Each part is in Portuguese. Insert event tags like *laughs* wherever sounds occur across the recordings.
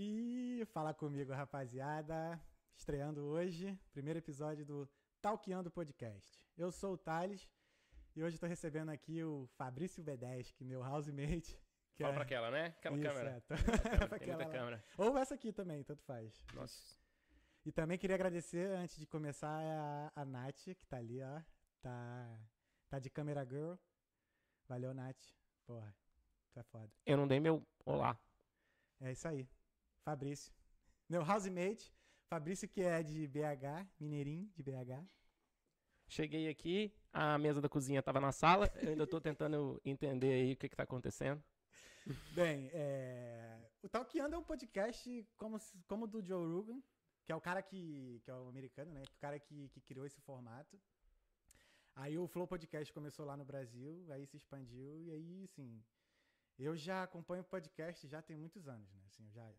E fala comigo, rapaziada. Estreando hoje, primeiro episódio do Talkeando Podcast. Eu sou o Thales e hoje estou recebendo aqui o Fabrício Bedeschi, meu housemate. *laughs* Que Fala é... pra aquela, né? Aquela Isso, câmera. é. Pra *laughs* muita aquela câmera. Ou essa aqui também, tanto faz. Nossa. E também queria agradecer, antes de começar, a, a Nath, que tá ali, ó. Tá, tá de câmera girl. Valeu, Nath. Porra, tu é foda. Eu não dei meu olá. É isso aí. Fabrício. Meu housemate. Fabrício, que é de BH, mineirinho de BH. Cheguei aqui, a mesa da cozinha tava na sala. Eu ainda tô tentando entender aí o que que tá acontecendo. Bem, é... o Talkando é um podcast como, como o do Joe Rogan, que é o cara que, que é o americano, né? O cara que, que criou esse formato. Aí o Flow Podcast começou lá no Brasil, aí se expandiu, e aí, assim, eu já acompanho podcast já tem muitos anos, né? Assim, eu já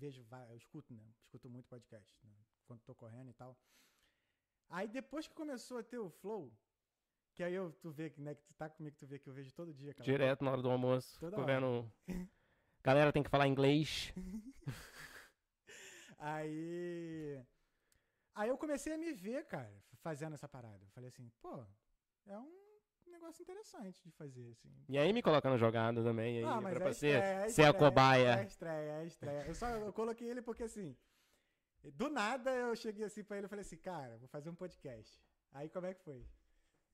vejo, eu escuto, né? Escuto muito podcast, né? Quando tô correndo e tal. Aí depois que começou a ter o Flow, que aí eu, tu vê, que, né, que tu tá comigo, tu vê que eu vejo todo dia. aquela Direto na hora do almoço. Toda Tô vendo. *laughs* Galera tem que falar inglês. *laughs* Aí. Aí eu comecei a me ver, cara, fazendo essa parada. Eu falei assim, pô, é um negócio interessante de fazer, assim. E aí me coloca na jogada também. Aí, Ah, mas pra é estreia, é ser a estreia, É cobaia. estreia, é estreia. Eu só eu coloquei ele porque assim. Do nada eu cheguei assim pra ele e falei assim, cara, vou fazer um podcast. Aí como é que foi?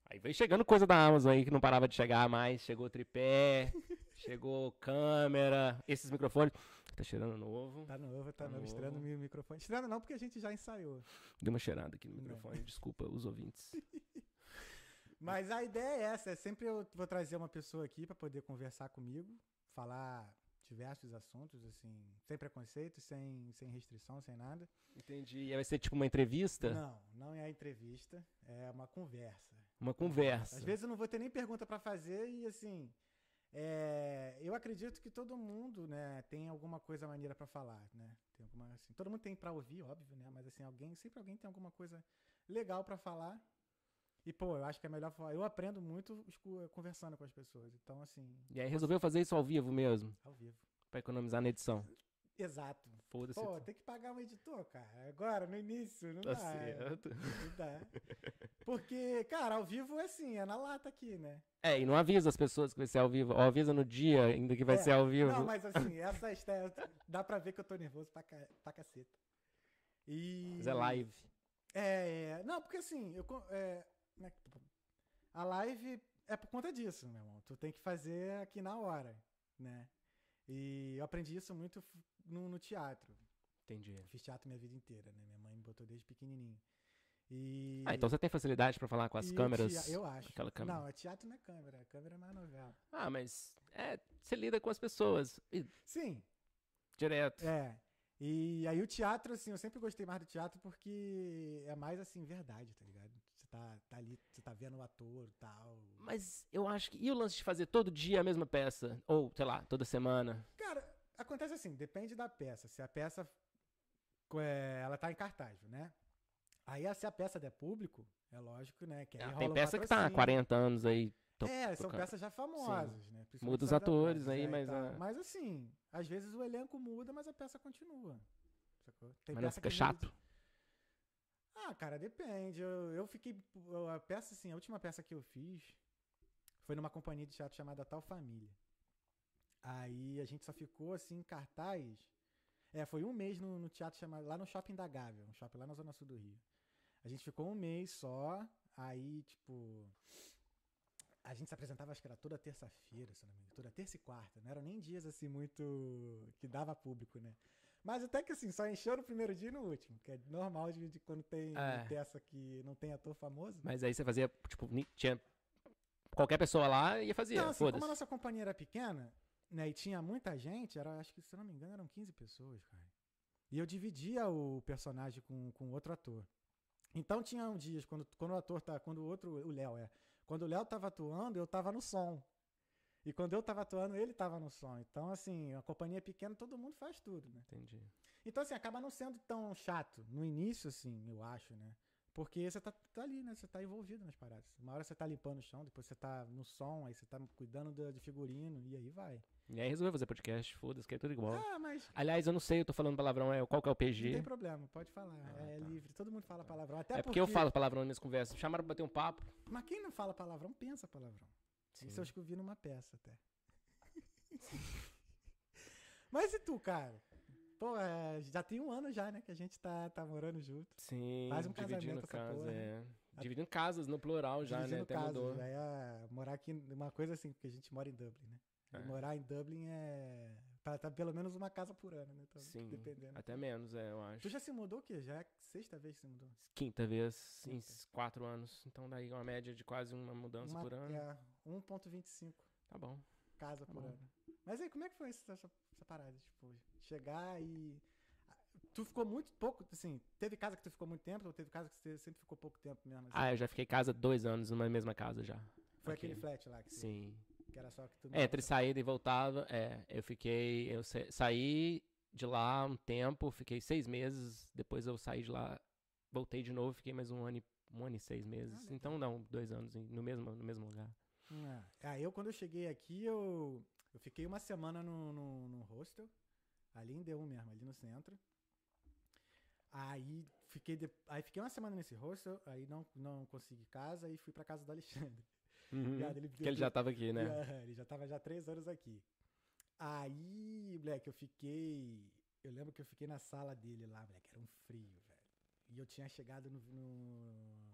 Aí veio chegando coisa da Amazon aí que não parava de chegar mais. Chegou tripé, *laughs* chegou câmera, esses microfones. Tá cheirando novo. Tá novo, tá Tá novo, estreando o microfone. Estreando não, porque a gente já ensaiou. Dei uma cheirada aqui no Não. microfone. Desculpa os ouvintes. *laughs* Mas a ideia é essa, é sempre eu vou trazer uma pessoa aqui pra poder conversar comigo, falar diversos assuntos, assim, sem preconceito, sem, sem restrição, sem nada. Entendi. E vai ser tipo uma entrevista? Não, não é entrevista, é uma conversa. Uma conversa. Às vezes eu não vou ter nem pergunta pra fazer e assim, é, eu acredito que todo mundo, né, tem alguma coisa maneira pra falar, né? Tem alguma assim, todo mundo tem pra ouvir, óbvio, né? Mas assim, alguém, sempre alguém tem alguma coisa legal pra falar. E pô, eu acho que é melhor falar. Eu aprendo muito conversando com as pessoas. Então assim, E aí resolveu fazer isso ao vivo mesmo, ao vivo. pra economizar na edição. Exato. Foda-se. Pô, tem que pagar um editor, cara. Agora, no início, não Tá dá. certo. Não dá. Porque, cara, ao vivo é assim, é na lata aqui, né? É, e não avisa as pessoas que vai ser ao vivo. Ou avisa no dia ainda que vai É, ser ao vivo. Não, mas assim, essa estreia, dá pra ver que eu tô nervoso pra, ca... pra caceta. E... Mas é live. É, é, não, porque assim, eu, é, é que- a live é por conta disso, meu irmão. Tu tem que fazer aqui na hora, né? E eu aprendi isso muito no, no teatro. Entendi. Fiz teatro minha vida inteira, né? Minha mãe me botou desde pequenininho. E... Ah, então você tem facilidade pra falar com as e câmeras? tea- Eu acho. Aquela câmera. Não, é teatro não é câmera. Câmera é mais novela. Ah, mas é, você lida com as pessoas. E, Sim, direto. é. E aí o teatro, assim, eu sempre gostei mais do teatro porque é mais, assim, verdade, tá ligado? Tá, tá ali, você tá vendo o ator e tal. Mas eu acho que. E o lance de fazer todo dia a mesma peça? Ou, sei lá, toda semana? Cara, acontece assim, depende da peça. Se a peça, é, ela tá em cartaz, né? Aí, se a peça der público, é lógico, né? Que Ah, tem peça que tá há patrocínio. 40 anos aí. to- É, são tocando. peças já famosas, né? Principalmente Muda os atores aí, é, e mas, tal. ah. Mas assim, às vezes o elenco muda, mas a peça continua. Sacou? Tem Mas não fica que muda chato? de- Ah, cara, depende. Eu, eu fiquei. A peça, assim, a última peça que eu fiz foi numa companhia de teatro chamada Tal Família. Aí a gente só ficou assim em cartaz. É, foi um mês no, no teatro chamado. Lá no shopping da Gávea, um shopping lá na Zona Sul do Rio. A gente ficou um mês só. Aí, tipo. A gente se apresentava, acho que era toda terça-feira, se não me engano. Toda terça e quarta. Não eram nem dias assim muito. que dava público, né? Mas até que assim, só encheu no primeiro dia e no último. Que é normal de, de quando tem É. peça que não tem ator famoso. Mas aí você fazia, tipo, tinha. Qualquer pessoa lá ia fazer. Não, assim, como a Foda-se. nossa companhia era pequena, né, e tinha muita gente, era, acho que, se eu não me engano, eram 15 pessoas, cara. E eu dividia o personagem com, com outro ator. Então tinha um dias, quando, quando o ator tá. Quando o outro. O Léo é. Quando o Léo tava atuando, eu tava no som. E quando eu tava atuando, ele tava no som. Então, assim, a companhia pequena, todo mundo faz tudo, né? Entendi. Então, assim, acaba não sendo tão chato. No início, assim, eu acho, né? Porque você tá, tá ali, né? Você tá envolvido nas paradas. Uma hora você tá limpando o chão, depois você tá no som, aí você tá cuidando da- de figurino, e aí vai. E aí resolveu fazer podcast, foda-se, que é tudo igual. Ah, mas Aliás, eu não sei, eu tô falando palavrão, é, qual que é o não tem PG? problema, pode falar. Ah, é tá. livre, todo mundo fala palavrão. Até É porque eu falo palavrão nas minhas conversas. Chamaram pra bater um papo. Mas quem não fala palavrão, pensa palavrão. Isso eu acho que eu vi numa peça até. *laughs* Mas e tu, cara? Pô, é, já tem um ano já, né? Que a gente tá, tá morando junto. Sim, Faz um dividindo casamento casa, porra, é. Dividindo casas no plural já, né? Dividindo Até casa, mudou. Já é morar aqui, uma coisa assim, porque a gente mora em Dublin, né? É. morar em Dublin é. Tá, tá pelo menos uma casa por ano, né? Então, Sim, dependendo. até menos, é, eu Tu acho. já se mudou o quê? Já é sexta vez que você mudou? Quinta vez em Quinta. quatro anos. Então daí uma média de quase uma mudança Uma- por ano. É, 1,25 Tá bom. casa Tá por bom. ano. Mas aí, como é que foi essa, essa, essa parada? Tipo, chegar e. Tu ficou muito pouco, assim, teve casa que tu ficou muito tempo, ou teve casa que você sempre ficou pouco tempo mesmo? assim? Ah, eu já fiquei em casa dois anos, numa mesma casa já. Foi aqui. aquele flat lá, que, você- Sim. que era só que tu. É, Entre saída e voltava, é, eu fiquei, eu sa- saí de lá um tempo, fiquei seis meses, depois eu saí de lá, voltei de novo, fiquei mais um ano e, um ano e seis meses. legal. então não, dois anos no mesmo, no mesmo lugar. Ah, ah, eu quando eu cheguei aqui, eu, eu fiquei uma semana no, no, no hostel, ali em D1 mesmo, ali no centro. Aí fiquei, de- aí fiquei uma semana nesse hostel, aí não, não consegui casa e fui pra casa do Alexandre. Ligado? Ele- Porque ele já tava aqui, né? Aham, *laughs* ele já tava já três anos aqui. Aí, moleque, eu fiquei. Eu lembro que eu fiquei na sala dele lá, moleque, era um frio, velho. E eu tinha chegado no. no-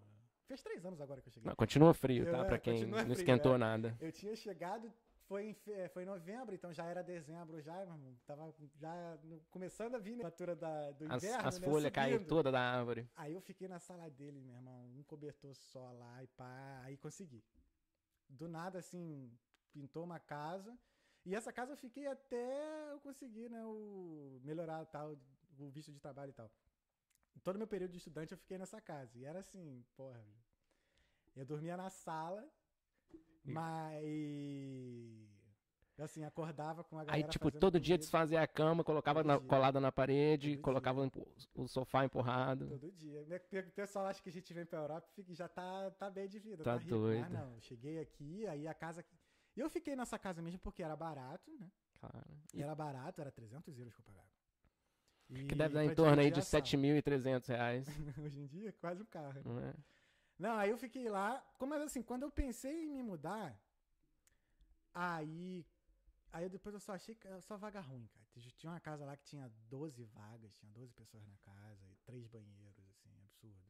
Fez três anos agora que eu cheguei. Não, continua frio, tá? É, pra quem não frio, esquentou é. nada. Eu tinha chegado, foi em, foi em novembro, então já era dezembro já, meu irmão. Tava já começando a vir a temperatura da, do As, inverno, as né, folhas caíram toda da árvore. Aí eu fiquei na sala dele, meu irmão, um cobertor só lá e pá, aí consegui. Do nada, assim, pintou uma casa. E essa casa eu fiquei até eu conseguir, né, o, melhorar tal, o visto de trabalho e tal. Todo meu período de estudante eu fiquei nessa casa. E era assim, porra. Eu dormia na sala, mas. Assim, acordava com a galera. Aí, tipo, todo dia comida. desfazia a cama, colocava na- colada na parede, Todo colocava o- o sofá empurrado. Todo dia. O pessoal acha que a gente vem pra Europa e já tá, tá bem de vida. Tá rico. doido. Mas não, cheguei aqui, aí a casa. E eu fiquei nessa casa mesmo porque era barato, né? Claro. E Era barato, era 300 euros que eu pagava. E que deve dar em torno aí de a sala. 7.300 reais. *laughs* Hoje em dia, quase um carro. não é? Não, aí eu fiquei lá. Como assim, quando eu pensei em me mudar, aí. Aí depois eu só achei que só vaga ruim, cara. Tinha uma casa lá que tinha 12 vagas, tinha 12 pessoas na casa e três banheiros, assim, absurdo.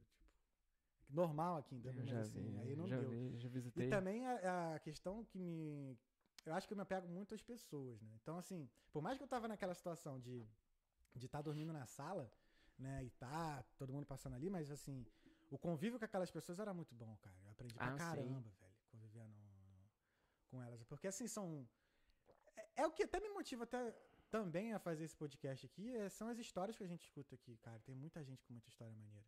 Tipo, normal aqui em Dublin, mas assim, vi, aí não já deu. vi, já E visitei. também a, a questão que me. Eu acho que eu me apego muito às pessoas, né? Então, assim, por mais que eu tava naquela situação de de estar dormindo na sala, né? E tá todo mundo passando ali, mas assim, o convívio com aquelas pessoas era muito bom, cara. Eu aprendi pra Ah, sim. caramba, velho, conviver no- com elas. Porque assim, são. É, é o que até me motiva até também a fazer esse podcast aqui, é- são as histórias que a gente escuta aqui, cara. Tem muita gente com muita história maneira.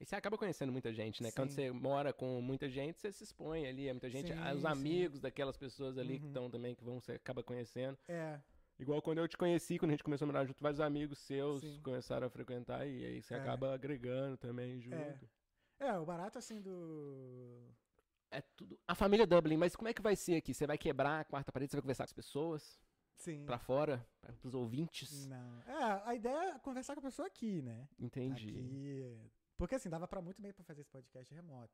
E você acaba conhecendo muita gente, né? Quando Sim. você mora com muita gente, você se expõe ali, é muita gente. Sim, os sim. amigos daquelas pessoas ali que Uhum. estão também, que vão, você acaba conhecendo. É, Igual quando eu te conheci, quando a gente começou a morar junto, vários amigos seus Sim. começaram a frequentar e aí você É. acaba agregando também junto. é, o barato assim do. É. tudo. A família Dublin, mas como é que vai ser aqui? Você vai quebrar a quarta parede, você vai conversar com as pessoas Sim. pra fora, para os ouvintes? Não. É, a ideia é conversar com a pessoa aqui, né? Entendi. Aqui. Porque assim, dava pra muito bem pra fazer esse podcast remoto.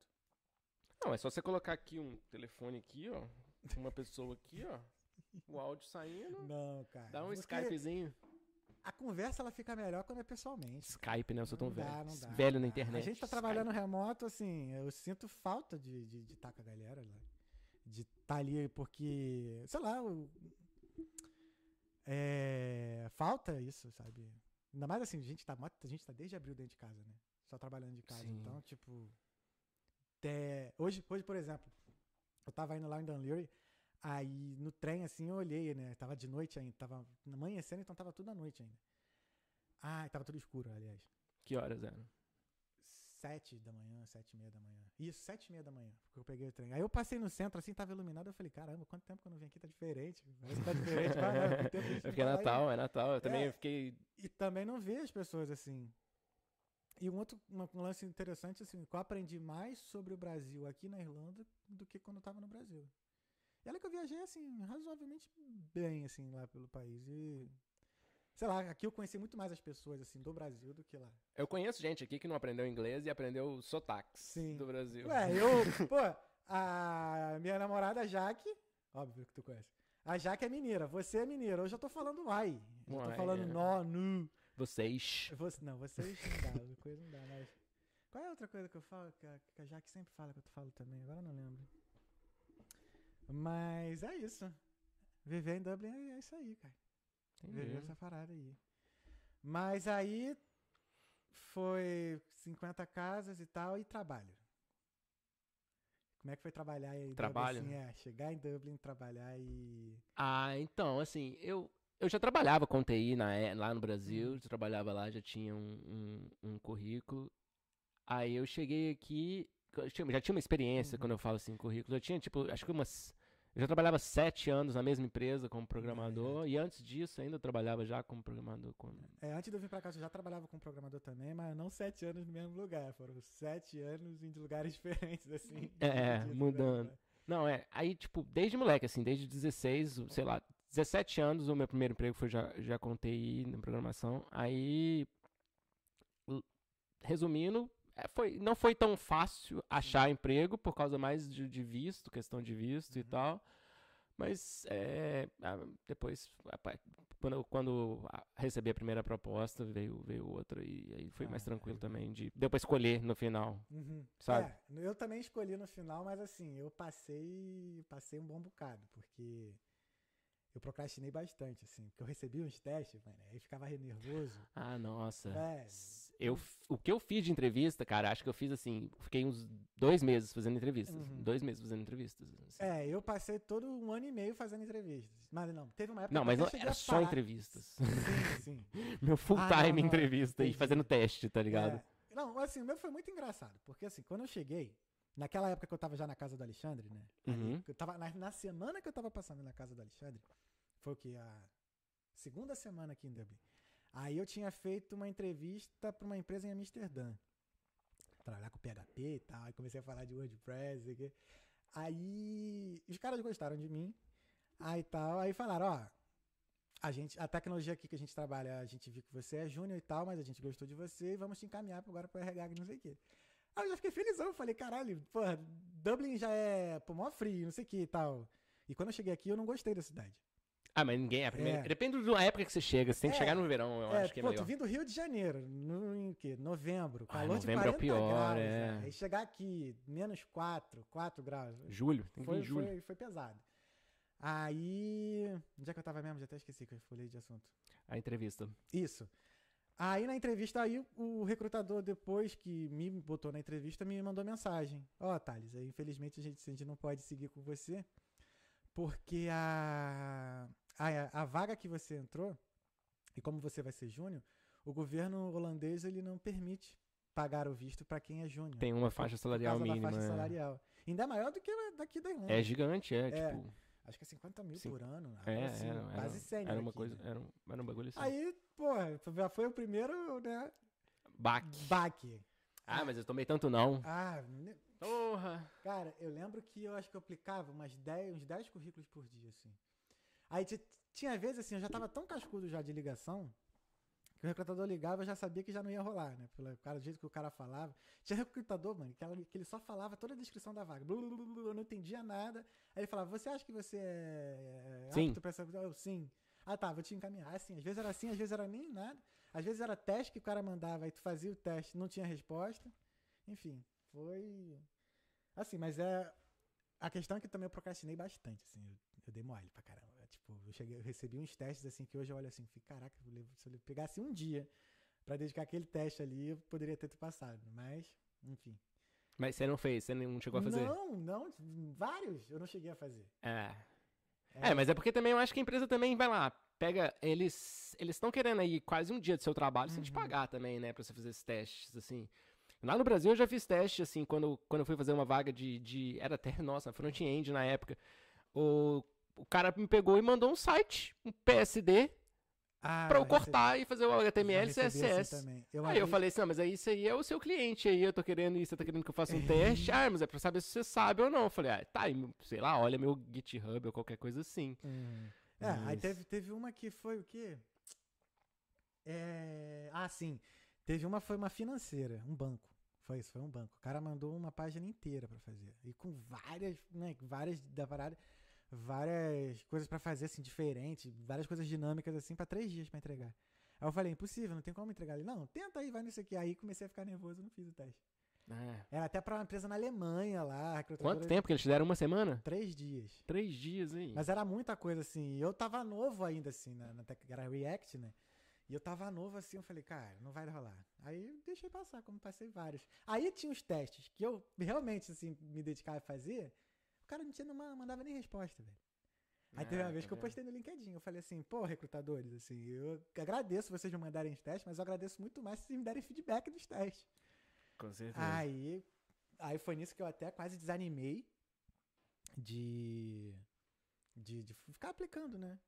Não, é só você colocar aqui um telefone aqui, ó, uma pessoa aqui, ó, o áudio saindo, Não, cara. dá um porque Skypezinho. A conversa ela fica melhor quando é pessoalmente. Skype, né? Eu sou tão Não velho. dá, não dá, velho não na dá. internet. A gente tá Skype. trabalhando remoto, assim, eu sinto falta de estar de, estar com a galera lá. De estar ali, porque, sei lá, o- é, falta isso, sabe? Ainda mais assim, a gente, tá, a gente tá desde abril dentro de casa, né? Só trabalhando de casa. Sim. Então, tipo. até- hoje, hoje, por exemplo, eu tava indo lá em Dunleary, aí no trem, assim, eu olhei, né? Tava de noite ainda, tava amanhecendo, então tava tudo à noite ainda. Ah, tava tudo escuro, aliás. Que horas eram? Sete da manhã, sete e meia da manhã. Isso, sete e meia da manhã, porque eu peguei o trem. Aí eu passei no centro, assim, tava iluminado, eu falei, caramba, quanto tempo que eu não vim aqui, tá diferente. Parece tá diferente. Tem tempo que a gente Eu fiquei não vai lá. Natal, é Natal. Eu também É. eu fiquei. E também não vi as pessoas assim. E um outro um lance interessante, assim, que eu aprendi mais sobre o Brasil aqui na Irlanda do que quando eu tava no Brasil. E olha que eu viajei, assim, razoavelmente bem, assim, lá pelo país. E, sei lá, aqui eu conheci muito mais as pessoas, assim, do Brasil do que lá. Eu conheço gente aqui que não aprendeu inglês e aprendeu sotaques Sim. do Brasil. Ué, eu, *laughs* pô, a minha namorada Jaque, óbvio que tu conhece. A Jaque é mineira, você é mineira. Hoje eu tô falando uai. Eu tô Uai, falando é. nó, nu. Vocês. Você, não, vocês não dá, *laughs* coisa não dá, mas. Qual é a outra coisa que eu falo, que a, que a Jaque sempre fala que eu falo também? Agora eu não lembro. Mas é isso. Viver em Dublin é isso aí, cara. Viver Entendi. essa parada aí. Mas aí foi 50 casas e tal e trabalho. Como é que foi trabalhar aí? em Dublin, Trabalho? assim, é, chegar em Dublin, trabalhar e. Ah, então, assim, eu, eu já trabalhava com TI na, é- lá no Brasil, Uhum. já trabalhava lá, já tinha um, um, um currículo. Aí eu cheguei aqui, eu já tinha uma experiência Uhum. quando eu falo assim, currículo. Eu tinha, tipo, acho que umas. Eu já trabalhava sete anos na mesma empresa como programador, e antes disso ainda trabalhava já como programador. Com... É, antes de eu vir pra cá, eu já trabalhava com programador também, mas não sete anos no mesmo lugar. Foram sete anos em lugares *laughs* diferentes, assim. É, mudando. né? Não, é, aí, tipo, desde moleque, assim, desde 16, sei lá, 17 anos, o meu primeiro emprego foi já, já com TI na programação. Aí, resumindo, é, foi, não foi tão fácil achar emprego por causa mais de, de visto, questão de visto e Uhum. tal. Mas é, depois, quando, quando recebi a primeira proposta, veio, veio outra e aí foi mais Ah, tranquilo aí- também. De, deu pra escolher no final. Uhum. Sabe? É, eu também escolhi no final, mas assim, eu passei, passei um bom bocado, porque eu procrastinei bastante, assim, porque eu recebi uns testes, mano, aí ficava nervoso. Ah, nossa. É, Eu, o que eu fiz de entrevista, cara, acho que eu fiz assim, fiquei uns dois meses fazendo entrevistas. Uhum. Dois meses fazendo entrevistas. assim. é, eu passei todo um ano e meio fazendo entrevistas. Mas não, teve uma época Não, que mas eu não, era só parar. entrevistas. Sim, sim. *laughs* Meu full Ah, time não, não, entrevista e fazendo teste, tá ligado? É, não, assim, o meu foi muito engraçado, porque assim, quando eu cheguei, naquela época que eu tava já na casa do Alexandre, né? Uhum. que eu tava, na, na semana que eu tava passando na casa do Alexandre, foi o que? A segunda semana aqui em Dublin. Aí eu tinha feito uma entrevista pra uma empresa em Amsterdã. Trabalhar com PHP e tal. Aí comecei a falar de WordPress. quê. Aí os caras gostaram de mim. Aí tal. Aí falaram, ó. A, gente, a tecnologia aqui que a gente trabalha, a gente viu que você é júnior e tal, mas a gente gostou de você e vamos te encaminhar agora pro RH, não sei o quê. Aí eu já fiquei felizão, falei, caralho, porra, Dublin já é, pô, mó frio, não sei o que e tal. E quando eu cheguei aqui, eu não gostei da cidade. Ah, mas ninguém. A primeira, É. Depende da época que você chega. Você tem que É. chegar no verão, eu é, acho que é pô, melhor. tu vim do Rio de Janeiro, no, em quê? Novembro, Ah, calor de novembro é o 40 pior, graus. é. né? Aí chegar aqui, menos 4, 4 graus. Julho, tem que vir Foi, em julho. foi, foi pesado. Aí. Onde é que eu tava mesmo? Já até esqueci que eu falei de assunto. A entrevista. Isso. Aí na entrevista, aí o recrutador, depois que me botou na entrevista, me mandou mensagem. Ó, Thales, aí, infelizmente a gente, a gente não pode seguir com você, porque a, a, a vaga que você entrou, e como você vai ser júnior, o governo holandês ele não permite pagar o visto para quem é júnior. Tem uma faixa salarial mínima. faixa é. salarial. Ainda é maior do que daqui da Irlanda. É gigante, é, É. tipo. Acho que é 50 mil Sim. por ano. É, algo assim, era, quase era, 100 era uma aqui, coisa. né? Era um, era um bagulho assim. Aí, porra, já foi o primeiro, né? Baque. Baque. Ah, mas eu tomei tanto não. Ah, Porra. cara, eu lembro que eu acho que eu aplicava umas 10, uns 10 currículos por dia, assim. Aí ti- tinha vezes, assim, eu já tava tão cascudo já de ligação, que o recrutador ligava, eu já sabia que já não ia rolar, né? Pelo cara, do jeito que o cara falava. Tinha recrutador, mano, que, ela- que ele só falava toda a descrição da vaga. Blu, blu, blu, eu não entendia nada. Aí ele falava, você acha que você é é Sim. apto pra essa... Eu, sim. Ah, tá, vou te encaminhar. Assim, às vezes era assim, às vezes era nem nada. Às vezes era teste que o cara mandava, aí tu fazia o teste, não tinha resposta. Enfim, foi... Assim, mas é... A questão é que também eu procrastinei bastante, assim. Eu, eu dei mole pra caramba. Tipo, eu, cheguei, eu recebi uns testes, assim, que hoje eu olho assim, fico, caraca, se eu pegasse um dia pra dedicar aquele teste ali, eu poderia ter passado. Mas, enfim. Mas você não fez, você não chegou a fazer? Não, não, vários eu não cheguei a fazer. É. É, mas é porque também eu acho que a empresa também vai lá, pega, eles eles estão querendo aí quase um dia do seu trabalho sem te Uhum. pagar também, né, pra você fazer esses testes, assim. Lá no Brasil eu já fiz teste, assim, quando, quando eu fui fazer uma vaga de, de era até, *laughs* nossa, front-end na época, o, o cara me pegou e mandou um site, um PSD, Ah, pra eu recebi- cortar e fazer o HTML e recebi assim CSS. também. Eu Aí eu abri- falei assim, não, mas aí isso aí é o seu cliente aí, eu tô querendo isso, você tá querendo que eu faça um teste? *laughs* Ah, mas é pra saber se você sabe ou não. Eu falei, ah, tá, sei lá, olha meu GitHub ou qualquer coisa assim. Uhum. É, aí teve, teve uma que foi o quê? É... Ah, sim. Teve uma foi uma financeira, um banco. Foi isso, foi um banco. O cara mandou uma página inteira pra fazer. E com várias, né, várias da parada, várias coisas pra fazer assim diferentes, várias coisas dinâmicas assim pra três dias pra entregar. Aí eu falei, impossível, não tem como entregar. Ele, não, tenta aí, vai nisso aqui. Aí comecei a ficar nervoso, não fiz o teste. É. Era até pra uma empresa na Alemanha lá, Quanto tempo que eles te deram? Uma semana? Três dias. Três dias, hein? Mas era muita coisa assim. e Eu tava novo ainda, assim, na, na era React, né? E eu tava novo assim, eu falei, cara, não vai rolar. Aí eu deixei passar, como passei vários. Aí tinha os testes que eu realmente, assim, me dedicava a fazer. O cara não tinha, não ma- mandava nem resposta, velho. Aí teve uma Ah, vez tá que eu postei no LinkedIn. Eu falei assim, pô, recrutadores, assim, eu agradeço vocês me mandarem os testes, mas eu agradeço muito mais se vocês me derem feedback dos testes. Com certeza. Aí, aí foi nisso que eu até quase desanimei de, de, de ficar aplicando, né?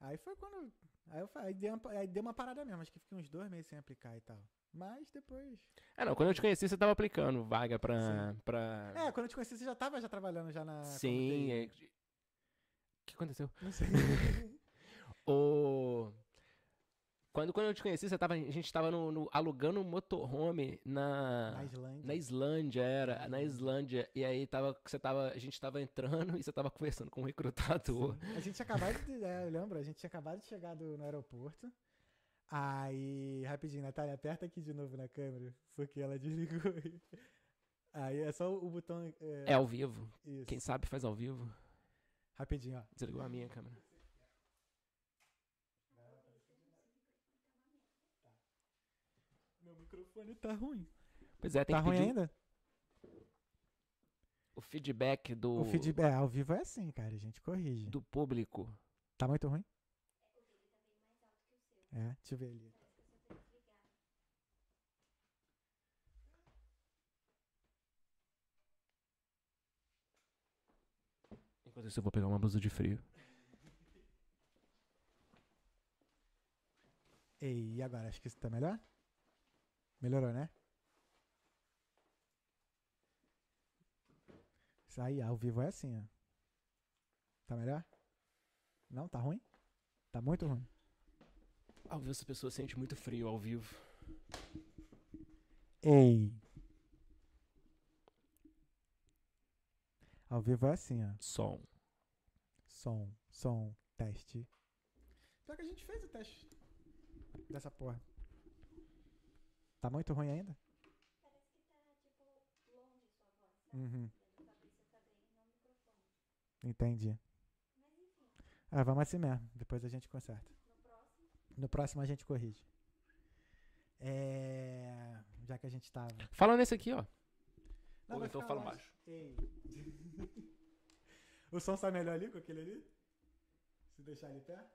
Aí foi quando. Aí, eu, aí, dei uma, aí deu uma parada mesmo, acho que fiquei uns dois meses sem aplicar e tal. Mas depois. É, não, quando eu te conheci, você tava aplicando vaga pra. pra... É, quando eu te conheci, você já tava já trabalhando já na. Sim. É- O que aconteceu? Não sei. *laughs* O... Quando, quando eu te conheci, você tava, a gente tava no, no- alugando um motorhome na, na Islândia. na Islândia, era, na Islândia. E aí tava, você tava, a gente tava entrando *laughs* e você tava conversando com um recrutador. A gente tinha acabado de. É, eu lembro, a gente tinha acabado de chegar do- no aeroporto. Aí, rapidinho, Natália, aperta aqui de novo na câmera, porque ela *laughs* desligou. Aí é só o botão. É, É ao vivo. isso. Quem sabe faz ao vivo. Rapidinho, ó. Desligou a minha câmera. Meu microfone tá ruim. Pois é, tem Tá que ruim ainda? o feedback do, O feedback é, ao vivo é assim, cara, a gente corrige. do público. Tá muito ruim? É, deixa eu ver ali. Enquanto isso, eu vou pegar uma blusa de frio. Ei, e agora? Acho que isso tá melhor? Melhorou, né? Isso aí, ao vivo é assim, ó. Tá melhor? Não, tá ruim? Tá muito ruim. Ao vivo, essa pessoa sente muito frio ao vivo. Ei. Ao vivo é assim, ó. Som. Som, som, teste. Pior que a gente fez o teste dessa porra. Tá muito ruim ainda? Uhum. Entendi. Ah, vamos assim mesmo. Depois a gente conserta. No próximo a gente corrige. É... Já que a gente tava. Fala nesse aqui, ó. Não, Ou então fala baixo. Ei. *laughs* o som sai melhor ali com aquele ali? Se deixar ele perto?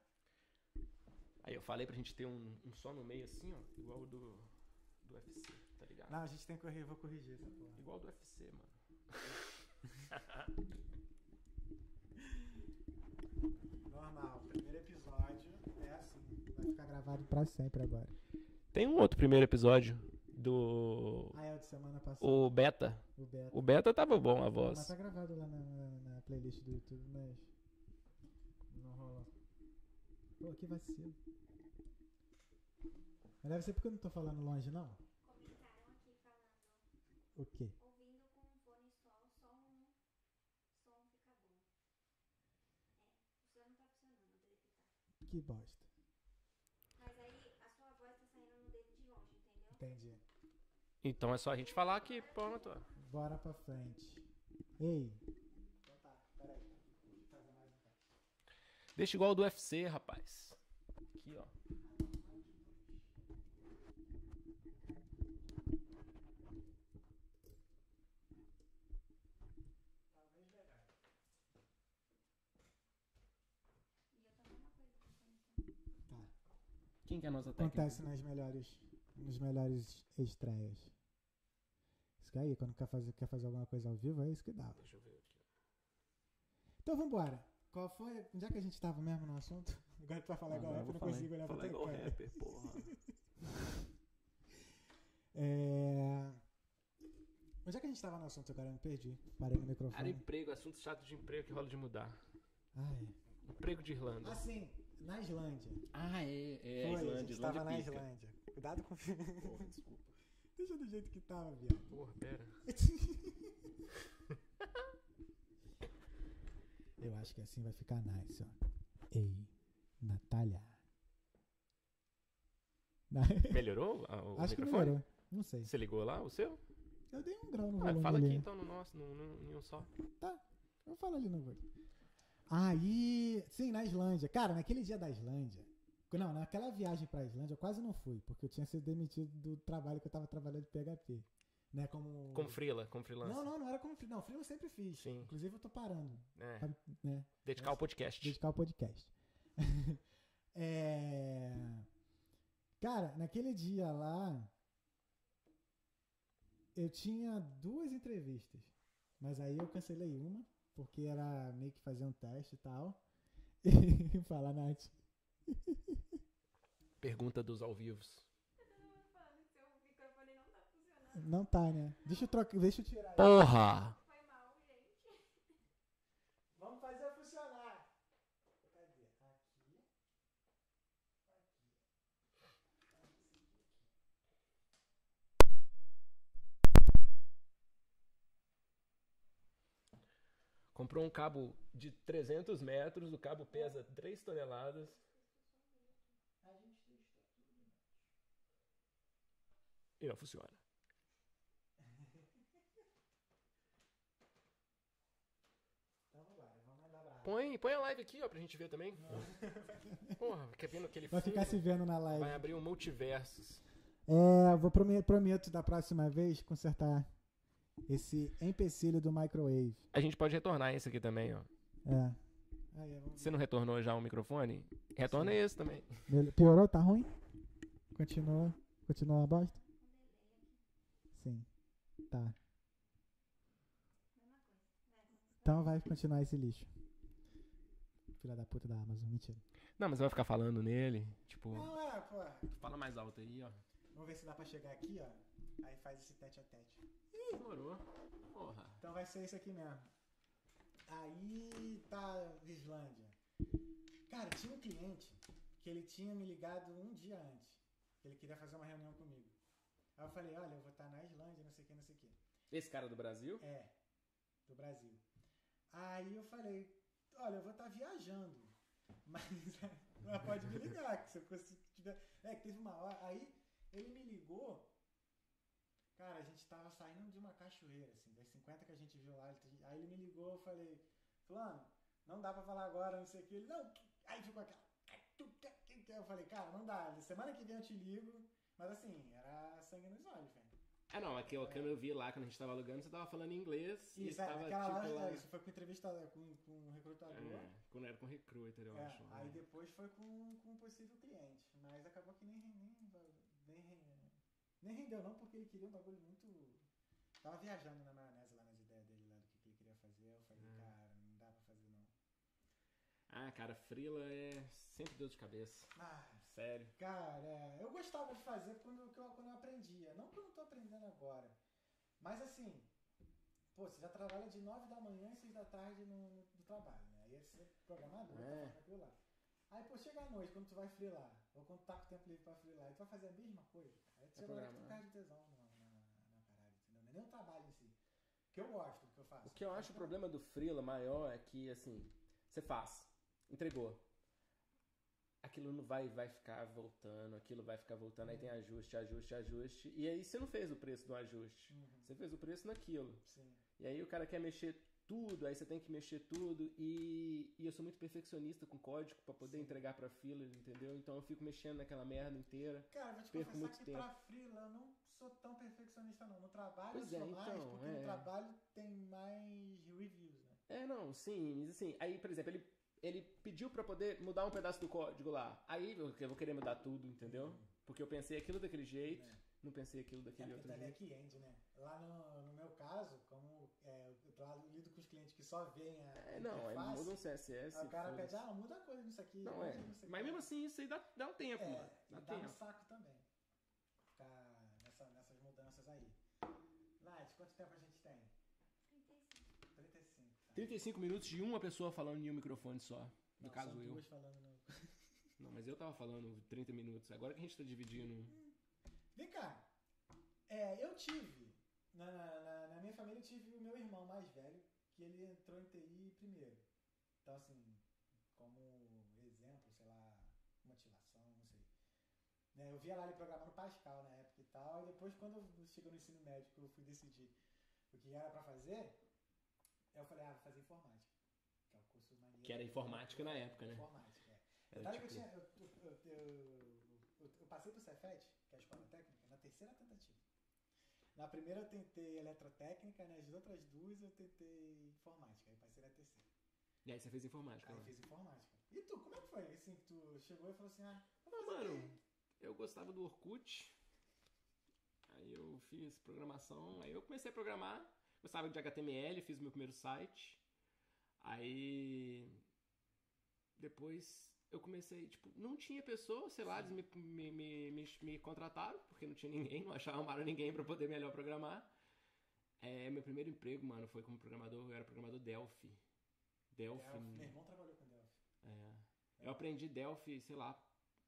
Aí eu falei pra gente ter um, um som no meio assim, ó. Igual o do, do UFC, tá ligado? Não, a gente tem que corrigir, vou corrigir essa porra. Igual do UFC, mano. *laughs* Normal, primeiro episódio é assim. Vai ficar gravado pra sempre agora. Tem um outro primeiro episódio do. Ah, é o de semana passada. O Beta. O Beto. O Beta tava bom a Mas voz. tá gravado lá na, na- na playlist do YouTube, mas. Não rola. Pô, que vacilo. Mas deve ser porque eu não tô falando longe, não? Comentaram aqui falando, O quê? ouvindo com Entendi. Então é só a gente falar que pronto. Bora pra frente. Ei. Então tá, peraí. Deixa eu fazer mais um teste. Deixa igual o do UFC, rapaz. Aqui, ó. E. Tá. Quem que é a nossa técnica? Acontece nas melhores, nos melhores estreias. Isso que aí, quando quer fazer, quer fazer alguma coisa ao vivo, é isso que dá. Deixa eu ver aqui. Então vambora. Qual foi? Onde é que a gente tava mesmo no assunto? *laughs* Agora tu vai falar igual Ah, eu, eu não falar- consigo olhar pra falar tua igual cara. rapper, porra. *laughs* É... Onde é que a gente tava no assunto agora? Eu me perdi. Parei no microfone. emprego, assunto chato de emprego que rola de mudar. Ai. Emprego de Irlanda. Ah, sim. Na Islândia. Ah, é, é, Foi, Islândia, a gente Islândia tava na. Islândia. Cuidado com... Porra, desculpa. Deixa do jeito que tava, viado. Porra, pera. *laughs* Eu acho que assim vai ficar nice, ó. Ei, Natália. Na- *laughs* Melhorou ah, o Acho que microfone? melhorou. Não sei. Você ligou lá o seu? Eu dei um grau no Ah, volume fala ali. aqui então no nosso, no, no, em um só. Eu falo ali no volume. Aí, sim, na Islândia. Cara, naquele dia da Islândia. Não, naquela viagem pra Islândia eu quase não fui, porque eu tinha sido demitido do trabalho que eu tava trabalhando de PHP. Né, como... Como frila, como freelancer. Não, não, não era como free. Não, free eu sempre fiz. Sim. Inclusive eu tô parando, É, pra, né, dedicar o podcast. dedicar o podcast. *laughs* É, Cara, naquele dia lá, eu tinha duas entrevistas. Mas aí eu cancelei uma, porque era meio que fazer um teste e tal. *laughs* E falar, Nath. *laughs* Pergunta dos ao vivos. Todo mundo falando que seu microfone não tá funcionando. Não tá, né? Deixa eu trocar, deixa eu tirar. Porra! Foi mal, gente. Vamos fazer funcionar. Cadê? Aqui. Comprou um cabo de 300 metros, o cabo pesa 3 toneladas. A gente testou tudo. E não funciona. Então. Põe, põe a live aqui, ó, pra gente ver também. Porra, quer vendo aquele Vai ficar se vendo na live. Vai abrir um multiversos. É, eu vou prome- prometo da próxima vez consertar esse empecilho do microwave. A gente pode retornar esse aqui também, ó. É. Aí, é, Você não retornou já o microfone? Retorna Sim. esse também. Piorou? Tá ruim? Continua. Continua a bosta? Sim. Tá. Mesma coisa. Vai, Então vai continuar esse lixo. Filha da puta da Amazon, mentira. Não, mas vai ficar falando nele. Tipo, Não, é, pô. fala mais alto aí, ó. Vamos ver se dá pra chegar aqui, ó. Aí faz esse tete a tete. Demorou. Porra. Então vai ser isso aqui mesmo. Aí tá Islândia. Cara, tinha um cliente que ele tinha me ligado um dia antes. Que ele queria fazer uma reunião comigo. Aí eu falei, olha, eu vou estar na Islândia, não sei o que, não sei o que. Esse cara do Brasil? É, do Brasil. Aí eu falei, olha, eu vou estar viajando. *laughs* Mas pode me ligar, que se eu conseguir tiver. É, que teve uma hora. Aí ele me ligou. Cara, a gente tava saindo de uma cachoeira, assim, das 50 que a gente viu lá. ele- Aí ele me ligou, eu falei, Fulano, não dá pra falar agora, não sei o que. Ele, não, aí ficou aquela. Eu falei, cara, não dá. Semana que vem eu te ligo. Mas assim, era sangue nos olhos, velho. Ah, não. Aqui, ó, quando eu vi lá, quando a gente tava alugando, você tava falando inglês. e Isso, é, tava, aquela lá, tipo, lá... é, isso foi com entrevista com, com um recrutador. É, quando era com recruiter, eu É, acho. aí né? depois foi com, com um possível cliente. Mas acabou que nem, nem, nem, nem, nem rendeu, não, porque ele queria um bagulho muito. Tava viajando na maionese lá nas ideias dele, lá do que, que ele queria fazer. Eu falei, É. cara, não dá pra fazer não. Ah, cara, Frila é sempre dor de cabeça. Ah, Sério. cara, eu gostava de fazer quando, quando eu aprendia. Não que eu não tô aprendendo agora. Mas assim, pô, você já trabalha de 9 da manhã e 6 da tarde no, no, no trabalho, né? Aí você é programador, tá É. aquilo lá. Aí, pô, chega à noite, quando tu vai freelar, ou quando tu tá com tempo livre pra freelar, e tu vai fazer a mesma coisa. Aí tu É chega que tu perde tesão na, na, na parada, entendeu? Não é nem o trabalho em si. Que eu gosto do que eu faço. O que eu acho o problema do Frila maior é que, assim, você faz, entregou. Aquilo não vai, vai ficar voltando, aquilo vai ficar voltando, aí tem ajuste, ajuste, ajuste. E aí você não fez o preço do ajuste. Uhum, Você fez o preço naquilo. sim. E aí o cara quer mexer tudo, aí você tem que mexer tudo. E, e eu sou muito perfeccionista com código pra poder Sim. entregar pra fila, entendeu? Então eu fico mexendo naquela merda inteira. Cara, vou te Perco confessar muito que tempo. pra freela eu não sou tão perfeccionista não. No trabalho Pois eu é, sou mais, então, porque é. no trabalho tem mais reviews, né? É, não, sim, mas assim, aí, por exemplo, ele, ele pediu pra poder mudar um pedaço do código lá. Aí eu, vou querer mudar tudo, entendeu? Porque eu pensei aquilo daquele jeito, É. não pensei aquilo É daquele porque outro jeito. back-end, né? Lá no, no meu caso, como é, eu lá lido com os clientes que só veem a É, não, aí interface, muda um CSS. aí o cara pede, ah, muda a coisa nisso aqui. Não, é. Mas mesmo assim, isso aí dá, dá um tempo, É, e Dá dá tempo. saco também. Ficar nessa- nessas mudanças aí. Nath, quanto tempo a gente tem? 35. 35. Tá? 35 minutos de uma pessoa falando em um microfone só. No Não, caso são eu. duas falando no... *laughs* Não, mas eu tava falando 30 minutos. Agora que a gente tá dividindo. Vem cá. É, eu tive, na, na, na minha família, eu tive o meu irmão mais velho, que ele entrou em TI primeiro. Então, assim, como exemplo, sei lá, motivação, não sei. Né, eu via lá ele programando Pascal na época e tal, e depois, quando eu chegou no ensino médio, eu fui decidir o que era pra fazer, eu falei, ah, vou fazer informática. Que é o curso maneiro. Que era informática na época, né? Informática, é. Era Detalhe que eu, tipo- tinha, eu, eu, eu, eu- passei pro Cefet, que é a escola técnica, na terceira tentativa. Na primeira eu tentei eletrotécnica, nas outras duas eu tentei informática, aí passei na terceira. E aí você fez informática, Aí né? fiz informática. E tu, como é que foi? Assim, que tu chegou e falou assim, ah, Não, mano, eu gostava do Orkut. Aí eu fiz programação. Aí eu comecei a programar. Gostava de HTML, fiz meu primeiro site. Aí. Depois eu comecei, tipo, não tinha pessoa, sei lá, eles me, me, me, me, contrataram, porque não tinha ninguém, *laughs* não acharam ninguém pra poder melhor programar. É, meu primeiro emprego, mano, foi como programador, eu era programador Delphi. Delphi. Delphi. Meu irmão trabalhou com Delphi. É. Eu aprendi Delphi, sei lá,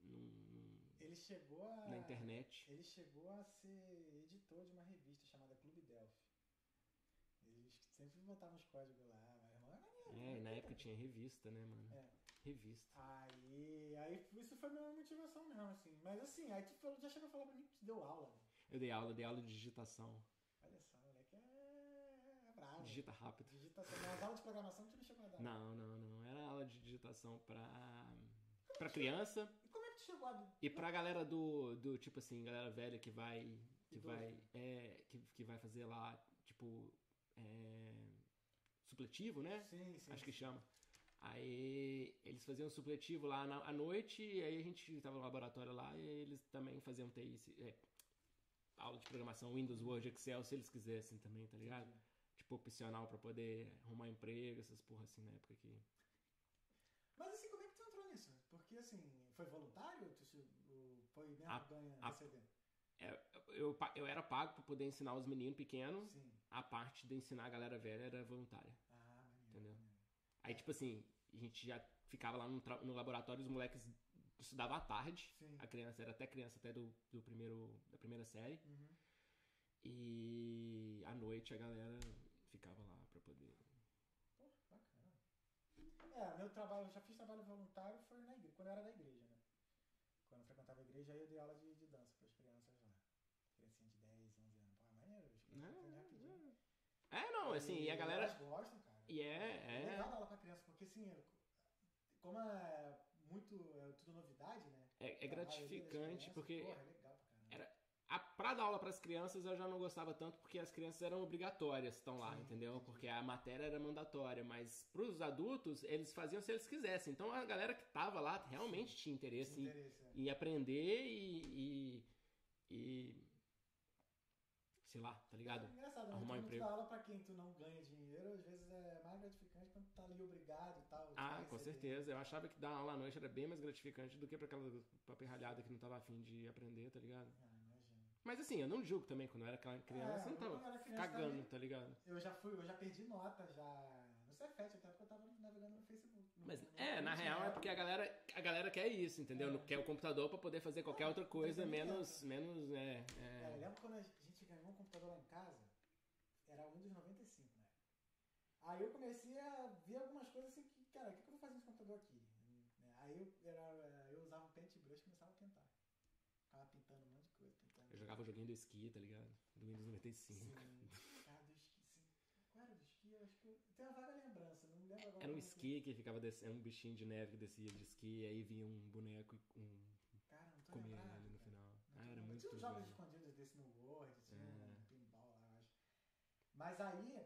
num- Ele chegou a... na internet. Ele chegou a ser editor de uma revista chamada Clube Delphi. Eles sempre botavam os códigos lá, mas maneiro. É, e na né? época tinha revista, né, mano? É. Revista. Aí, aí isso foi minha motivação mesmo, assim. Mas assim, aí tu falou- já chegou a falar pra mim que tu deu aula. né? Eu dei aula, dei aula de digitação. Olha só, moleque é, é bravo. Digita rápido. Digitação. Mas aula de programação tu não chegou a dar. Não, não, não. Era aula de digitação pra, pra criança E como é que tu chegou a... e pra galera do, do tipo assim, galera velha que vai. Que Idoso. vai. É, que, que vai fazer lá, tipo. É, supletivo, né? Sim, sim. Acho que chama. Aí eles faziam supletivo lá na, à noite, e aí a gente tava no laboratório lá e eles também faziam TI, é, aula de programação Windows, Word, Excel, se eles quisessem também, tá ligado? Entendi. Tipo, opcional pra poder arrumar emprego, essas porra assim na época que. Mas assim, como é que tu entrou nisso? Porque assim, foi voluntário? Tu foi mesmo A- ganha a- recebendo? É, eu, eu era pago pra poder ensinar os meninos pequenos, Sim. a parte de ensinar a galera velha era voluntária. Ah, maneiro. Entendeu? maneiro. Aí, tipo assim, a gente já ficava lá no, no laboratório, os moleques estudavam à tarde. Sim. A criança era até criança até do, do primeiro, da primeira série. Uhum. E à noite a galera ficava lá pra poder. Bacana. É, meu trabalho, eu já fiz trabalho voluntário foi na igreja, quando eu era da igreja, né? Quando eu frequentava a igreja, aí eu dei aula de, de dança para as crianças lá. Criancinha de 10, 11 anos. Pô, é maneiro, as crianças aprendem rapidinho. É, não, assim, e a galera. Elas gostam, cara. E É é, legal é. dar aula pra criança, porque assim, é- como é muito, é tudo novidade, né? É, é gratificante, crianças, porque Porra, é legal pra caramba. Era- a, pra dar aula pras crianças eu já não gostava tanto, porque as crianças eram obrigatórias, estão lá, Sim, entendeu? entendi. Porque a matéria era mandatória, mas pros adultos, eles faziam se eles quisessem. Então a galera que tava lá realmente tinha interesse Esse em, interesse, é. em aprender e, e, e- Sei lá, tá ligado? É engraçado, né? Arrumar Quando emprego. tu dá aula pra quem tu não ganha dinheiro, às vezes é mais gratificante quando tu tá ali obrigado e tal. Ah, com certeza. Eu achava que dar aula à noite era bem mais gratificante do que pra aquela papirralhada que não tava afim de aprender, tá ligado? Ah, imagino. Mas assim, eu não julgo também, quando eu era criança, É, eu não tava eu criança cagando, também. tá ligado? Eu já fui, eu já perdi nota já no Cefet, até porque eu tava navegando no Facebook. No- Mas no- é, no na real é porque a galera, a galera quer isso, entendeu? É. Não quer o computador pra poder fazer qualquer Ah, outra coisa, 2080. menos, menos, é, É, eu é, lembro quando a gente um computador lá em casa, era o Windows 95, né? Aí eu comecei a ver algumas coisas assim que, cara, o que, que eu vou fazer nesse computador aqui? Né? Aí eu, era, eu usava um paintbrush e começava a pintar. Ficava pintando um monte de coisa, pintando. Eu jogava o joguinho do esqui, tá ligado? Do Windows 95. Sim. Cara, do esqui, sim. Qual era do esqui? Eu acho que tenho uma vaga lembrança, não me lembro agora. Era um que- esqui que ficava descendo, um bichinho de neve que descia de esqui, e aí vinha um boneco e um Cara, não tô comia lembrado, ele no cara. final. Não Ah, era muito Tinha uns jogos escondidos desse no Word, Mas aí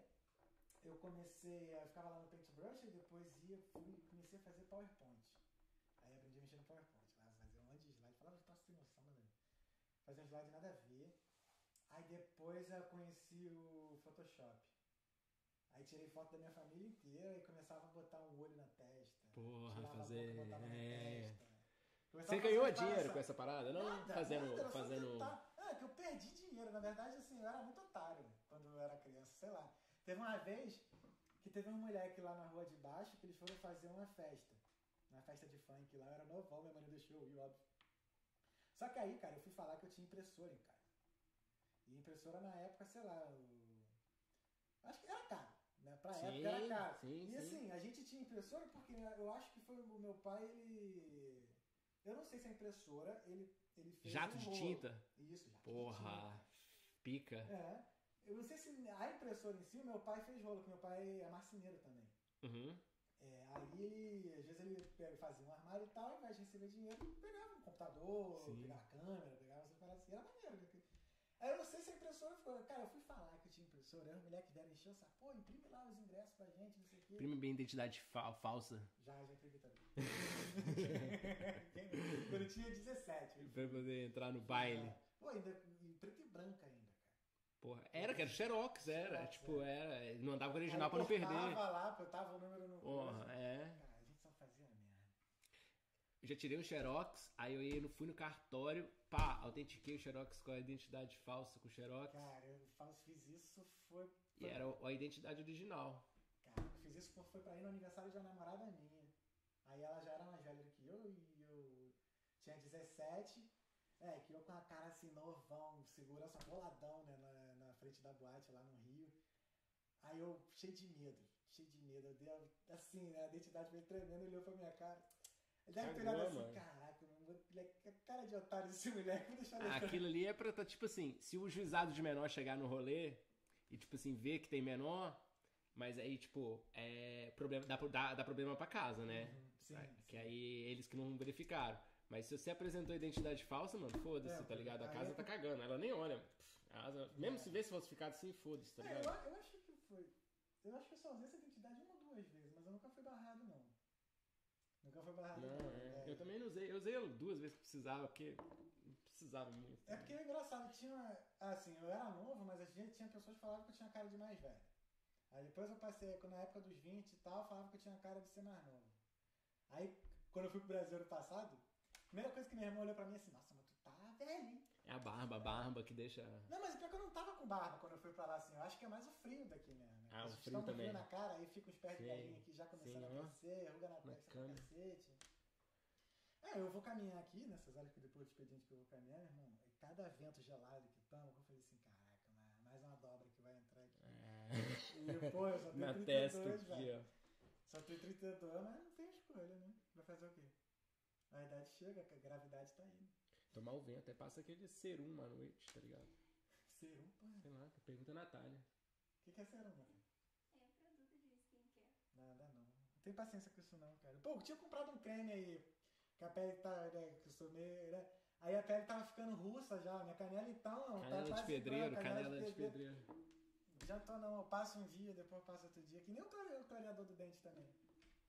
eu comecei, eu ficava lá no Paintbrush e depois ia, fui, comecei a fazer PowerPoint. Aí aprendi a mexer no PowerPoint, fazer um monte de slide, falava, tá sem noção, né? um slide nada a ver. Aí depois eu conheci o Photoshop. Aí tirei foto da minha família inteira e começava a botar um olho na testa. Porra, fazer. boca, botava na É. Você ganhou dinheiro com essa parada? Não Nada, fazendo. nada, fazendo... tentar. É, que eu perdi dinheiro. Na verdade, assim, eu era muito otário quando eu era criança, sei lá. Teve uma vez que teve um moleque lá na rua de baixo que eles foram fazer uma festa. Uma festa de funk lá, eu era novão, minha mãe não deixou eu ir, óbvio. Só que aí, cara, eu fui falar que eu tinha impressora em casa. E impressora na época, sei lá, o... acho que era caro. Né? Pra Sim, época era caro. sim, e sim. assim, a gente tinha impressora porque eu acho que foi o meu pai, ele. Eu não sei se a impressora, ele, ele fez. Jato um de rolo. tinta? Isso, jato de Porra. Pica. tinta. É. Eu não sei se a impressora em si, o meu pai fez rolo, porque meu pai é marceneiro também. Uhum. É, aí ele, às vezes ele pega- fazia um armário e tal, ao invés de receber dinheiro, pegava um computador, Sim. pegava a câmera, pegava essas paradas assim, era maneiro. Né? Aí eu não sei se a impressora ficou. Cara, eu fui falar que eu tinha impressora, aí os moleques vieram encher o saco, pô, imprime lá os ingressos pra gente, não sei o quê. Imprime bem identidade fa- falsa. Já, já imprimi também. *laughs* Quando eu tinha 17. eu Pra poder entrar no baile. Pô, ainda em preto e branco ainda. Porra. Era, que era Xerox, era. Xerox, tipo, é. era. Não andava com o original pra não perder. cortava lá, botava o número no. Porra, é. Cara, a gente só fazia merda. Eu já tirei um Xerox, aí eu ia, fui no cartório, pá, autentiquei o Xerox com a identidade falsa com o Xerox. Cara, eu falo, fiz isso, foi. E era a identidade original. Cara, eu fiz isso porque foi pra ir no aniversário de uma namorada minha. Aí ela já era mais velha do que eu e eu tinha 17. É, que eu com a cara assim, novão, segurança boladão, né, na frente da boate lá no Rio. Aí eu, cheio de medo, cheio de medo. Eu dei, assim, né, a identidade veio tremendo, olhou pra minha cara. Ele deve ter Cagou, olhado assim, caraca, mano, moleque, cara de otário desse moleque, vou deixar ele Ah, Aquilo ali é pra, tá, tipo assim, se o juizado de menor chegar no rolê e, tipo assim, ver que tem menor, mas aí, tipo, é, problema, dá, dá, dá problema pra casa, né? Uhum, sim, sim. Que aí eles que não verificaram. Mas se você apresentou a identidade falsa, mano, foda-se, É, tá ligado? A casa é- tá cagando, ela nem olha. A mesmo É. se vê se falsificado assim, foda-se, tá É, eu, ligado? eu acho que foi. Eu acho que eu só usei essa identidade uma ou duas vezes, mas eu nunca fui barrado, não. Nunca fui barrado, Não, é. Eu também não usei. Eu usei duas vezes que precisava, porque não precisava muito. É porque é engraçado, tinha. Assim, eu era novo, mas a gente tinha pessoas que falavam que eu tinha cara de mais velho. Aí depois eu passei, quando na época dos 20 e tal, falava que eu tinha cara de ser mais novo. Aí, quando eu fui pro Brasil ano passado, a primeira coisa que minha irmã olhou pra mim assim, nossa, mas tu tá velho, hein? É a barba, a barba que deixa. Não, mas pior que eu não tava com barba quando eu fui pra lá, assim. Eu acho que é mais o frio daqui mesmo. né? Ah, o frio um também. frio na cara, aí fica os pés de galinha aqui já começando sim, a crescer, ruga na testa pra cacete. É, eu vou caminhar aqui, nessas horas que depois do expediente que eu vou caminhar, meu irmão, e cada vento gelado que toma, eu falei assim, caraca, mas mais uma dobra que vai entrar aqui. É, E, pô, eu só *laughs* tenho na 32, testa aqui, velho. ó. Só tenho 32, mas não tem escolha, né? Vai fazer o quê? A idade chega, a gravidade tá aí. Tomar o vento, aí passa aquele serum à noite, tá ligado? Serum, pô. Sei lá, pergunta a Natália. O que, que é serum, meu filho? É produto de skincare. Nada não. Não tem paciência com isso não, cara. Pô, eu tinha comprado um creme aí, que a pele tá, né, que eu sou meio, né? Aí a pele tava ficando russa já, minha canela então, tá Canela de quase pedreiro, igual a canela de pedreiro. Já tô não, eu passo um dia, depois passo outro dia, que nem o clare- o clareador do dente também.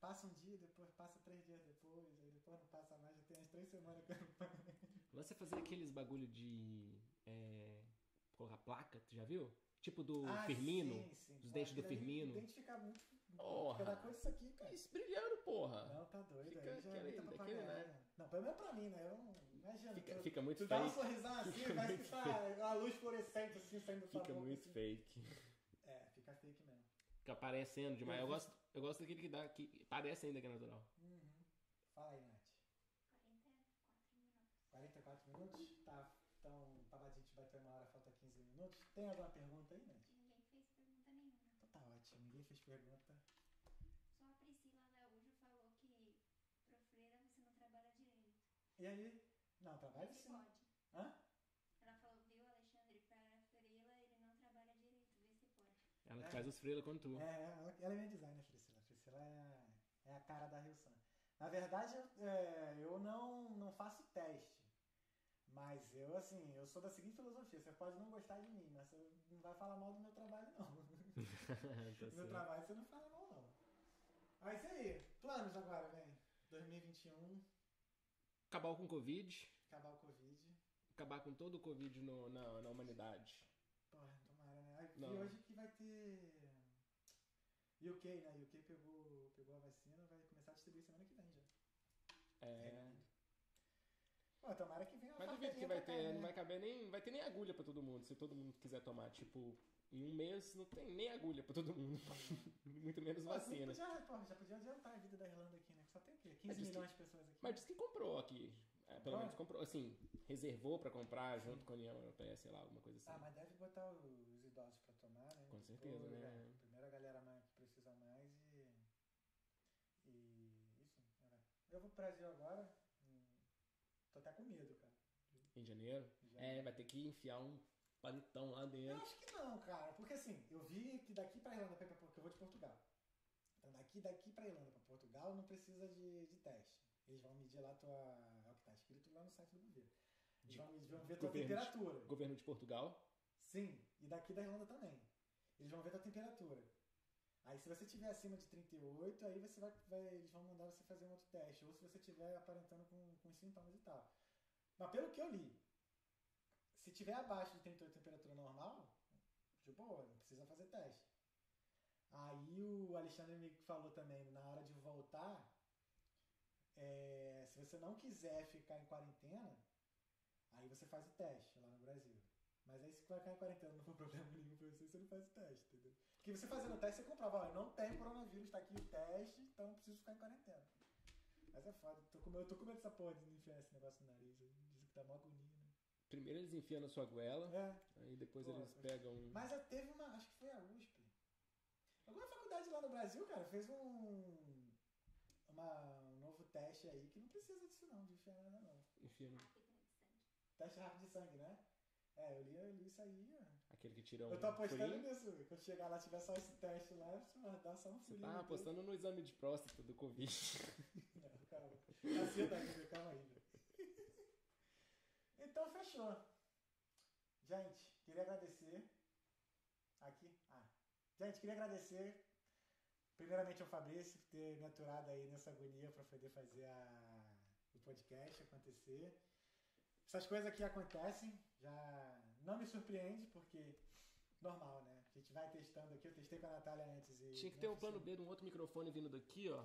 Passa um dia, depois passa três dias depois, aí depois não passa mais, já tem umas três semanas que eu não *laughs* passo. Você fazer aqueles bagulho de. é, colocar placa, tu já viu? Tipo do Ah, Firmino. sim, sim. dos dentes do aquele Firmino. O dente fica muito. Porra. Fica da cor disso aqui, cara. Isso brilhando, porra. Não, tá doido. Fica aí já é aquele- papagaia. né? Não, pelo menos pra mim, né? Eu não. Imagina. Fica, tu, fica muito tu dá um fake. sorrisão assim, Fica parece muito que tá uma luz fluorescente assim saindo tua Fica boca. muito assim. fake. É, fica fake mesmo. Fica aparecendo demais. Eu Eu gosto, eu gosto daquele que dá. que parece ainda que é natural. Uhum. Fala aí, Nath. Minutos. 44 minutos? Tá. Então, a gente bater uma hora, falta 15 minutos. Tem alguma pergunta aí, Nath? Ninguém fez pergunta nenhuma. Então tá ótimo, ninguém fez pergunta. Só a Priscila Araújo falou que pro freira você não trabalha direito. E aí? Não, se sim. pode. Hã? Ela falou, viu, Alexandre, para freila ele não trabalha direito. Vê se pode. Ela que É. faz os freela quando tu. É, ela, ela é minha designer, Priscila. Priscila é a, é a cara da Rio San. Na verdade, eu, é, eu não, não faço teste. Mas eu, assim, eu sou da seguinte filosofia: você pode não gostar de mim, mas você não vai falar mal do meu trabalho, não. *laughs* *laughs* tá do meu trabalho você não fala mal, não. Mas isso aí, planos agora, vem. 2021, Acabar com o Covid. acabar o Covid. Acabar com todo o Covid no- na, na humanidade. Porra, tomara, né? E hoje que vai ter. UK, né? UK pegou, pegou a vacina, vai começar a distribuir semana que vem já. É. Pô, tomara que venha uma Mas duvido que vai ter, né? não vai caber nem. Vai ter nem agulha pra todo mundo, se todo mundo quiser tomar. Tipo, em um mês não tem nem agulha pra todo mundo. *laughs* Muito menos Pô, vacina. Podia, pô, já podia adiantar a vida da Irlanda aqui, né? Só tem o quê? 15 Mas diz que- milhões de pessoas aqui. Mas diz que comprou aqui. É, pelo menos comprou, assim, reservou pra comprar junto com a União Europeia, sei lá, alguma coisa assim. Ah, mas deve botar os idosos pra tomar, né? Com certeza, Pô, né? é, Primeiro a galera mais que precisa mais e. E. Isso, é. Eu vou pro Brasil agora. Tô até com medo, cara. Em janeiro? Já. É, vai ter que enfiar um palitão lá Eu dentro. acho que não, cara. Porque assim, eu vi que daqui pra Irlanda, porque eu vou de Portugal. Então daqui, daqui pra Irlanda, pra Portugal, não precisa de, de teste. Eles vão medir lá tua. É o que tá escrito lá no site do governo. Eles De vão, medir, vão ver tua governo de- temperatura. Governo de Portugal. Sim, e daqui da Irlanda também. Eles vão ver tua temperatura. Aí se você tiver acima de 38, aí você vai, vai- eles vão mandar você fazer um outro teste. Ou se você tiver aparentando com, com sintomas e tal. Mas pelo que eu li, se tiver abaixo de 38 temperatura normal, de boa, não precisa fazer teste. Aí o Alexandre me falou também, na hora de voltar, é, se você não quiser ficar em quarentena, aí você faz o teste lá no Brasil. Mas aí se vai ficar em quarentena não for problema nenhum pra você, você não faz o teste, entendeu? Porque você fazendo o teste, você comprova, ó, eu não tenho coronavírus, tá aqui o teste, então não preciso ficar em quarentena. Mas é foda, tô com, eu tô com medo dessa porra de não enfiar esse negócio no nariz. Dizem que tá mó agonia, né? Primeiro eles enfiam na sua goela, É, aí depois Pô, eles pegam. um mas já teve uma, acho que foi a USP. Alguma faculdade lá no Brasil, cara, fez um, uma, um novo teste aí que não precisa disso não, de enfiar nada não. Enfia de sangue. Teste rápido de sangue, né? É, eu li, eu li isso aí, ó. aquele que tira um. Eu tô apostando furinho. nisso. Quando chegar lá, tiver só esse teste lá, você dar só um Você furinho. tá no dedo. apostando no exame de próstata do Covid. Não, calma. Ainda, calma aí. Então, fechou. Gente, queria agradecer. Aqui? Ah. Gente, queria agradecer. Primeiramente ao Fabrício por ter me aturado aí nessa agonia para poder fazer a, o podcast acontecer. Essas coisas aqui acontecem, já não me surpreende, porque normal, né? A gente vai testando aqui, eu testei com a Natália antes e. Tinha que ter um plano. B de um outro microfone vindo daqui, ó.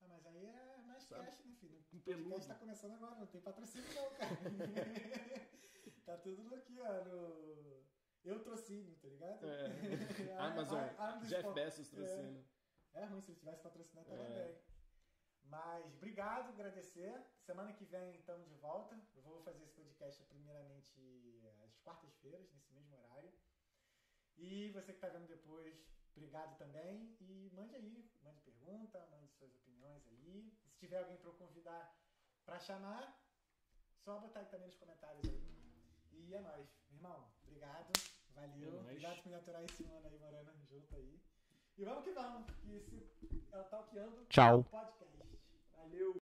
Ah, mas aí é mais Sabe? cash, né, filho? O podcast tá começando agora, não tem patrocínio não, cara. *laughs* tá tudo aqui, ó, no... Eutrocínio, tá ligado? É. *laughs* Amazon, ah, ah, Jeff spon- Bezos trouxendo. É ruim se ele tivesse patrocinado É. também. Mas obrigado, agradecer. Semana que vem estamos de volta. Eu vou fazer esse podcast primeiramente às quartas-feiras, nesse mesmo horário. E você que está vendo depois, obrigado também. E mande aí, mande pergunta, mande suas opiniões aí. E se tiver alguém para eu convidar para chamar, só botar aí também nos comentários aí. E é nóis. Meu irmão, obrigado. Valeu. É obrigado por me aturar esse ano aí, morando junto aí. E vamos que vamos, que esse é o Talkeando Tchau. Podcast. Valeu!